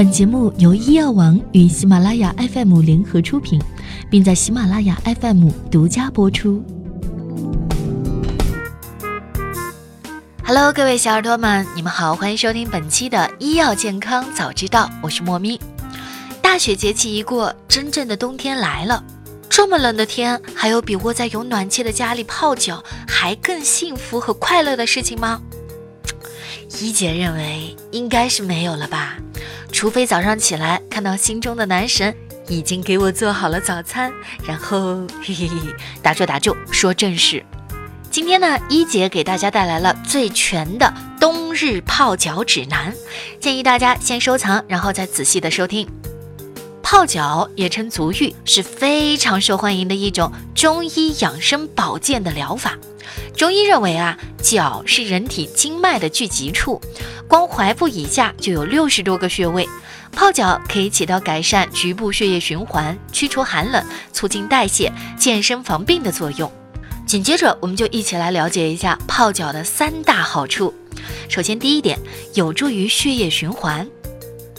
本节目由医药王与喜马拉雅 FM 联合出品，并在喜马拉雅 FM 独家播出。Hello，各位小耳朵们，你们好，欢迎收听本期的医药健康早知道，我是莫咪。大雪节气一过，真正的冬天来了。这么冷的天，还有比窝在有暖气的家里泡脚还更幸福和快乐的事情吗？一姐认为应该是没有了吧。除非早上起来看到心中的男神已经给我做好了早餐，然后嘿嘿嘿，打住打住，说正事。今天呢，一姐给大家带来了最全的冬日泡脚指南，建议大家先收藏，然后再仔细的收听。泡脚也称足浴，是非常受欢迎的一种中医养生保健的疗法。中医认为啊，脚是人体经脉的聚集处，光踝部以下就有六十多个穴位。泡脚可以起到改善局部血液循环、驱除寒冷、促进代谢、健身防病的作用。紧接着，我们就一起来了解一下泡脚的三大好处。首先，第一点，有助于血液循环。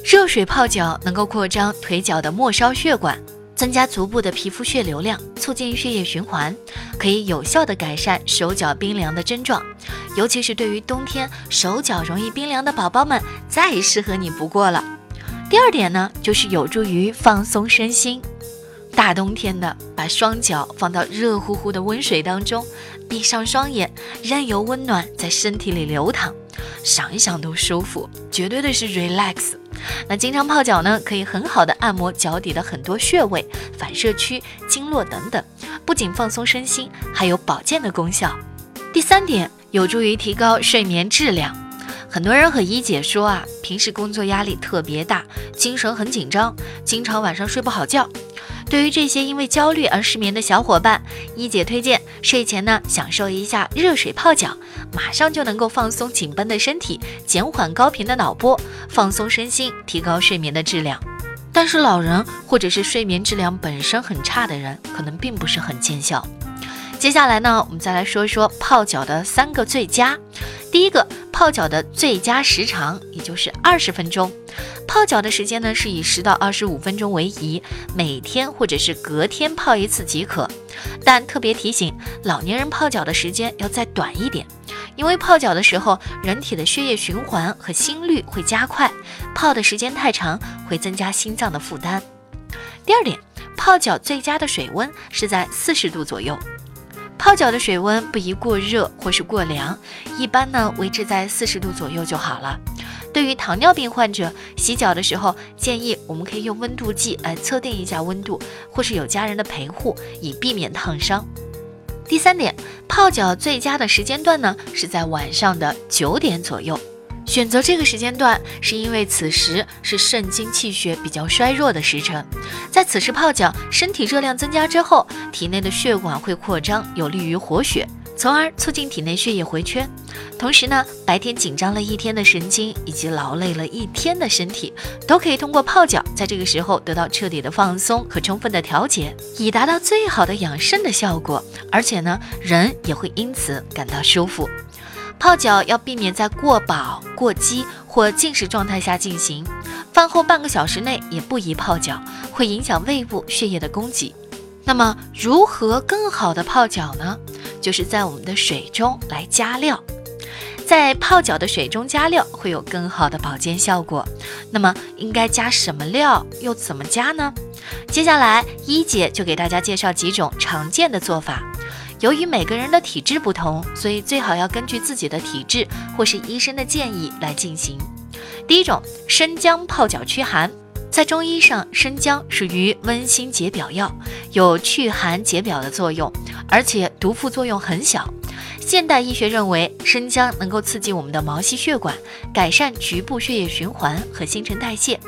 热水泡脚能够扩张腿脚的末梢血管，增加足部的皮肤血流量，促进血液循环，可以有效的改善手脚冰凉的症状。尤其是对于冬天手脚容易冰凉的宝宝们，再适合你不过了。第二点呢，就是有助于放松身心。大冬天的，把双脚放到热乎乎的温水当中，闭上双眼，任由温暖在身体里流淌，想一想都舒服，绝对的是 relax。那经常泡脚呢，可以很好的按摩脚底的很多穴位、反射区、经络等等，不仅放松身心，还有保健的功效。第三点，有助于提高睡眠质量。很多人和一姐说啊，平时工作压力特别大，精神很紧张，经常晚上睡不好觉。对于这些因为焦虑而失眠的小伙伴，一姐推荐睡前呢享受一下热水泡脚，马上就能够放松紧绷的身体，减缓高频的脑波，放松身心，提高睡眠的质量。但是老人或者是睡眠质量本身很差的人，可能并不是很见效。接下来呢，我们再来说一说泡脚的三个最佳。第一个。泡脚的最佳时长也就是二十分钟，泡脚的时间呢是以十到二十五分钟为宜，每天或者是隔天泡一次即可。但特别提醒，老年人泡脚的时间要再短一点，因为泡脚的时候人体的血液循环和心率会加快，泡的时间太长会增加心脏的负担。第二点，泡脚最佳的水温是在四十度左右。泡脚的水温不宜过热或是过凉，一般呢维持在四十度左右就好了。对于糖尿病患者，洗脚的时候建议我们可以用温度计来测定一下温度，或是有家人的陪护，以避免烫伤。第三点，泡脚最佳的时间段呢是在晚上的九点左右。选择这个时间段，是因为此时是肾精气血比较衰弱的时辰，在此时泡脚，身体热量增加之后，体内的血管会扩张，有利于活血，从而促进体内血液回圈。同时呢，白天紧张了一天的神经以及劳累了一天的身体，都可以通过泡脚，在这个时候得到彻底的放松和充分的调节，以达到最好的养肾的效果。而且呢，人也会因此感到舒服。泡脚要避免在过饱、过饥或进食状态下进行，饭后半个小时内也不宜泡脚，会影响胃部血液的供给。那么，如何更好的泡脚呢？就是在我们的水中来加料，在泡脚的水中加料会有更好的保健效果。那么，应该加什么料，又怎么加呢？接下来，一姐就给大家介绍几种常见的做法。由于每个人的体质不同，所以最好要根据自己的体质或是医生的建议来进行。第一种，生姜泡脚驱寒。在中医上，生姜属于温心解表药，有祛寒解表的作用，而且毒副作用很小。现代医学认为，生姜能够刺激我们的毛细血管，改善局部血液循环和新陈代谢。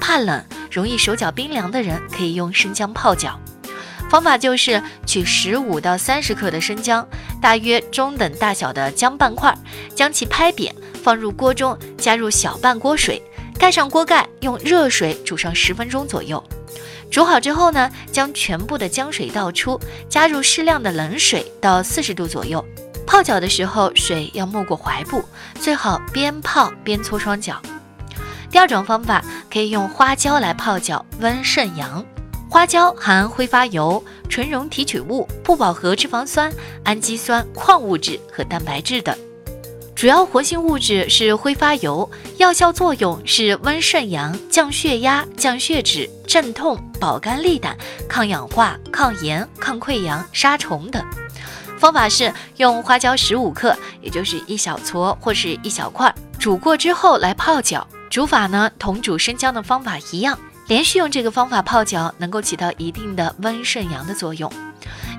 怕冷、容易手脚冰凉的人可以用生姜泡脚。方法就是取十五到三十克的生姜，大约中等大小的姜半块，将其拍扁，放入锅中，加入小半锅水，盖上锅盖，用热水煮上十分钟左右。煮好之后呢，将全部的姜水倒出，加入适量的冷水到四十度左右。泡脚的时候，水要没过踝部，最好边泡边搓双脚。第二种方法可以用花椒来泡脚，温肾阳。花椒含挥发油、纯溶提取物、不饱和脂肪酸、氨基酸、矿物质和蛋白质等。主要活性物质是挥发油，药效作用是温肾阳、降血压、降血脂、镇痛、保肝利胆、抗氧化、抗炎、抗溃疡、杀虫等。方法是用花椒十五克，也就是一小撮或是一小块，煮过之后来泡脚。煮法呢，同煮生姜的方法一样，连续用这个方法泡脚，能够起到一定的温肾阳的作用。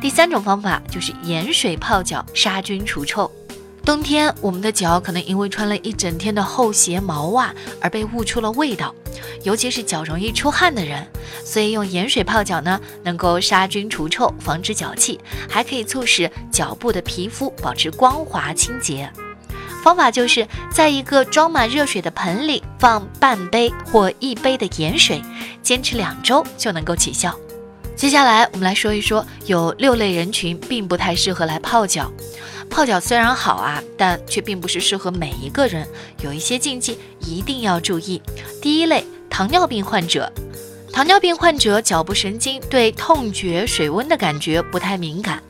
第三种方法就是盐水泡脚，杀菌除臭。冬天，我们的脚可能因为穿了一整天的厚鞋、毛袜而被捂出了味道，尤其是脚容易出汗的人，所以用盐水泡脚呢，能够杀菌除臭，防止脚气，还可以促使脚部的皮肤保持光滑清洁。方法就是在一个装满热水的盆里放半杯或一杯的盐水，坚持两周就能够起效。接下来我们来说一说，有六类人群并不太适合来泡脚。泡脚虽然好啊，但却并不是适合每一个人，有一些禁忌一定要注意。第一类，糖尿病患者。糖尿病患者脚部神经对痛觉、水温的感觉不太敏感，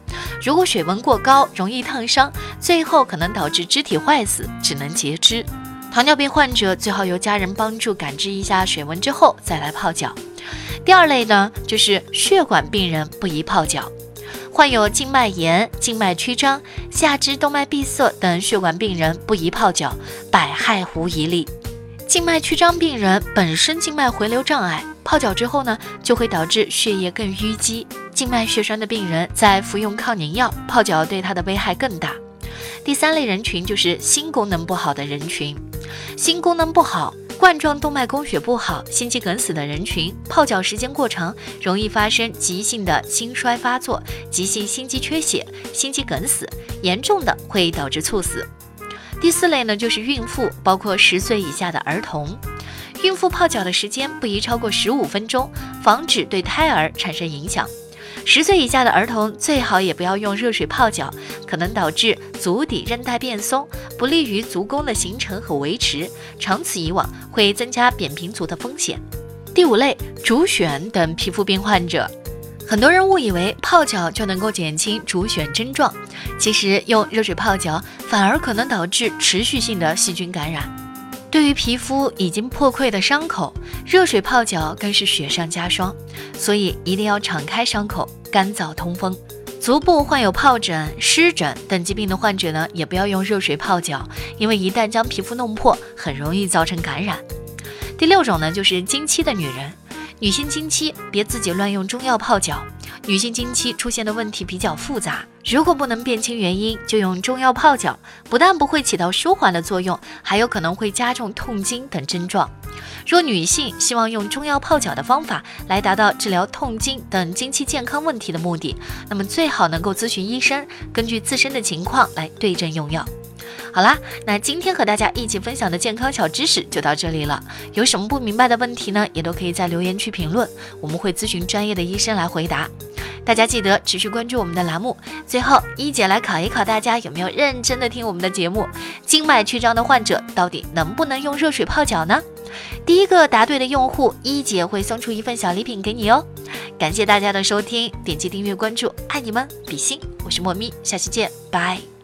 如果水温过高，容易烫伤，最后可能导致肢体坏死，只能截肢。糖尿病患者最好由家人帮助感知一下水温之后再来泡脚。第二类呢，就是血管病人不宜泡脚。患有静脉炎、静脉曲张、下肢动脉闭塞等血管病人不宜泡脚，百害无一利。静脉曲张病人本身静脉回流障碍，泡脚之后呢，就会导致血液更淤积。静脉血栓的病人在服用抗凝药，泡脚对他的危害更大。第三类人群就是心功能不好的人群，心功能不好。冠状动脉供血不好、心肌梗死的人群，泡脚时间过长，容易发生急性的心衰发作、急性心肌缺血、心肌梗死，严重的会导致猝死。第四类呢，就是孕妇，包括十岁以下的儿童。孕妇泡脚的时间不宜超过十五分钟，防止对胎儿产生影响。十岁以下的儿童最好也不要用热水泡脚，可能导致足底韧带变松，不利于足弓的形成和维持，长此以往会增加扁平足的风险。第五类，主癣等皮肤病患者，很多人误以为泡脚就能够减轻主癣症状，其实用热水泡脚反而可能导致持续性的细菌感染。对于皮肤已经破溃的伤口，热水泡脚更是雪上加霜，所以一定要敞开伤口。干燥通风，足部患有疱疹、湿疹等疾病的患者呢，也不要用热水泡脚，因为一旦将皮肤弄破，很容易造成感染。第六种呢，就是经期的女人，女性经期别自己乱用中药泡脚。女性经期出现的问题比较复杂，如果不能辨清原因，就用中药泡脚，不但不会起到舒缓的作用，还有可能会加重痛经等症状。若女性希望用中药泡脚的方法来达到治疗痛经等经期健康问题的目的，那么最好能够咨询医生，根据自身的情况来对症用药。好啦，那今天和大家一起分享的健康小知识就到这里了。有什么不明白的问题呢？也都可以在留言区评论，我们会咨询专业的医生来回答。大家记得持续关注我们的栏目。最后，一姐来考一考大家有没有认真的听我们的节目。静脉曲张的患者到底能不能用热水泡脚呢？第一个答对的用户，一姐会送出一份小礼品给你哦。感谢大家的收听，点击订阅关注，爱你们，比心。我是莫咪，下期见，拜。